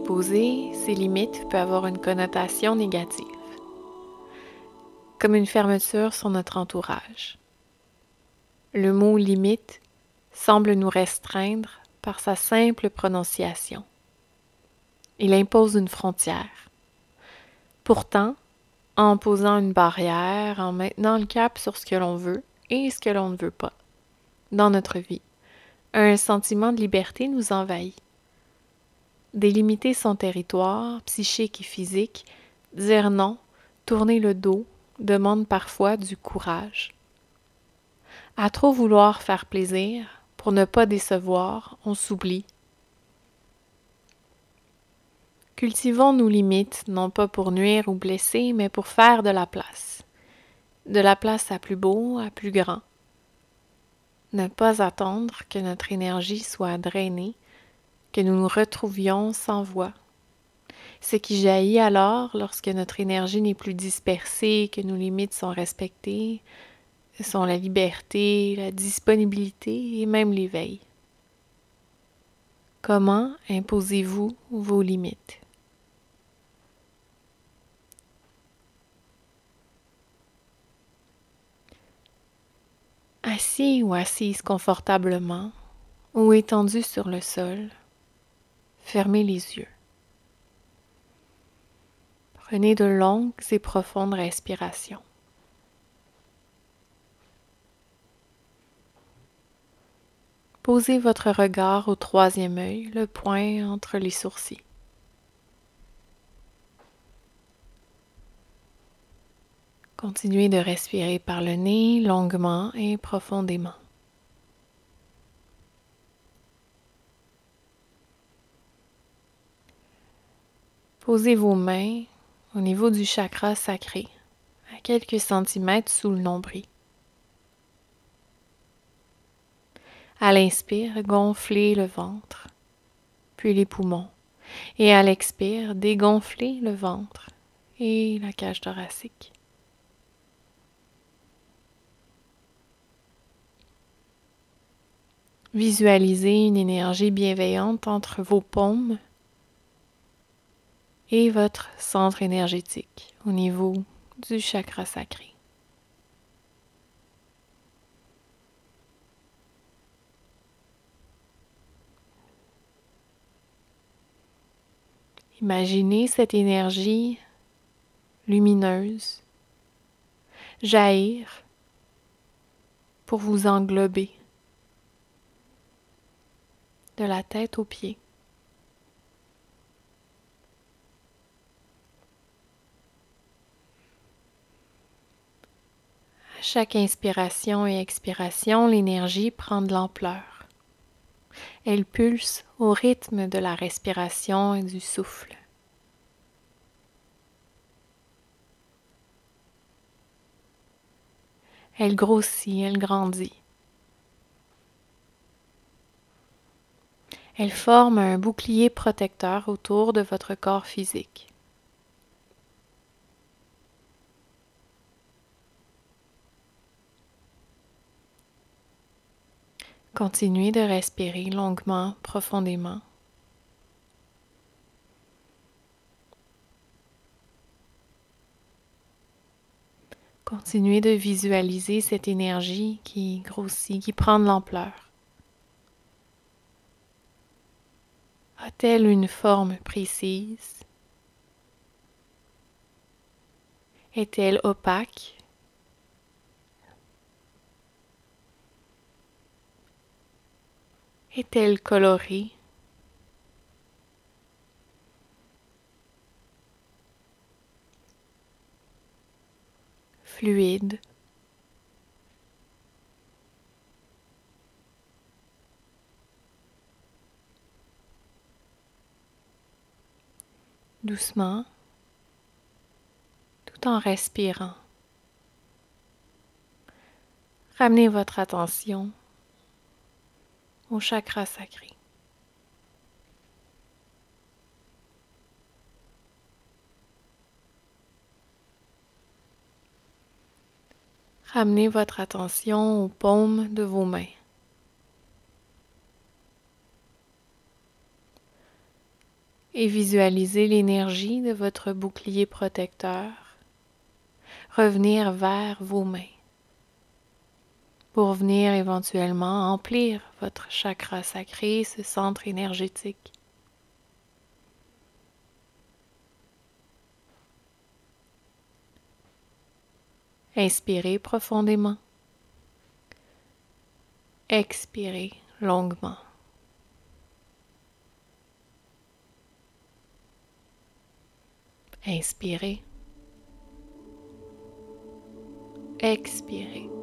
Imposer ses limites peut avoir une connotation négative, comme une fermeture sur notre entourage. Le mot limite semble nous restreindre par sa simple prononciation. Il impose une frontière. Pourtant, en posant une barrière, en maintenant le cap sur ce que l'on veut et ce que l'on ne veut pas dans notre vie, un sentiment de liberté nous envahit. Délimiter son territoire, psychique et physique, dire non, tourner le dos, demande parfois du courage. À trop vouloir faire plaisir, pour ne pas décevoir, on s'oublie. Cultivons nos limites, non pas pour nuire ou blesser, mais pour faire de la place. De la place à plus beau, à plus grand. Ne pas attendre que notre énergie soit drainée, que nous nous retrouvions sans voix. Ce qui jaillit alors, lorsque notre énergie n'est plus dispersée, que nos limites sont respectées, sont la liberté, la disponibilité et même l'éveil. Comment imposez-vous vos limites? Assis ou assise confortablement ou étendu sur le sol, fermez les yeux. Prenez de longues et profondes respirations. Posez votre regard au troisième œil, le point entre les sourcils. Continuez de respirer par le nez longuement et profondément. Posez vos mains au niveau du chakra sacré, à quelques centimètres sous le nombril. À l'inspire, gonflez le ventre, puis les poumons. Et à l'expire, dégonflez le ventre et la cage thoracique. Visualisez une énergie bienveillante entre vos paumes et votre centre énergétique au niveau du chakra sacré. Imaginez cette énergie lumineuse jaillir pour vous englober de la tête aux pieds. Chaque inspiration et expiration, l'énergie prend de l'ampleur. Elle pulse au rythme de la respiration et du souffle. Elle grossit, elle grandit. Elle forme un bouclier protecteur autour de votre corps physique. Continuez de respirer longuement, profondément. Continuez de visualiser cette énergie qui grossit, qui prend de l'ampleur. A-t-elle une forme précise? Est-elle opaque? Est-elle colorée? Fluide. Doucement, tout en respirant. Ramenez votre attention au chakra sacré. Ramenez votre attention aux paumes de vos mains. et visualisez l'énergie de votre bouclier protecteur revenir vers vos mains pour venir éventuellement emplir votre chakra sacré, ce centre énergétique. Inspirez profondément. Expirez longuement. Inspirez. Expirez.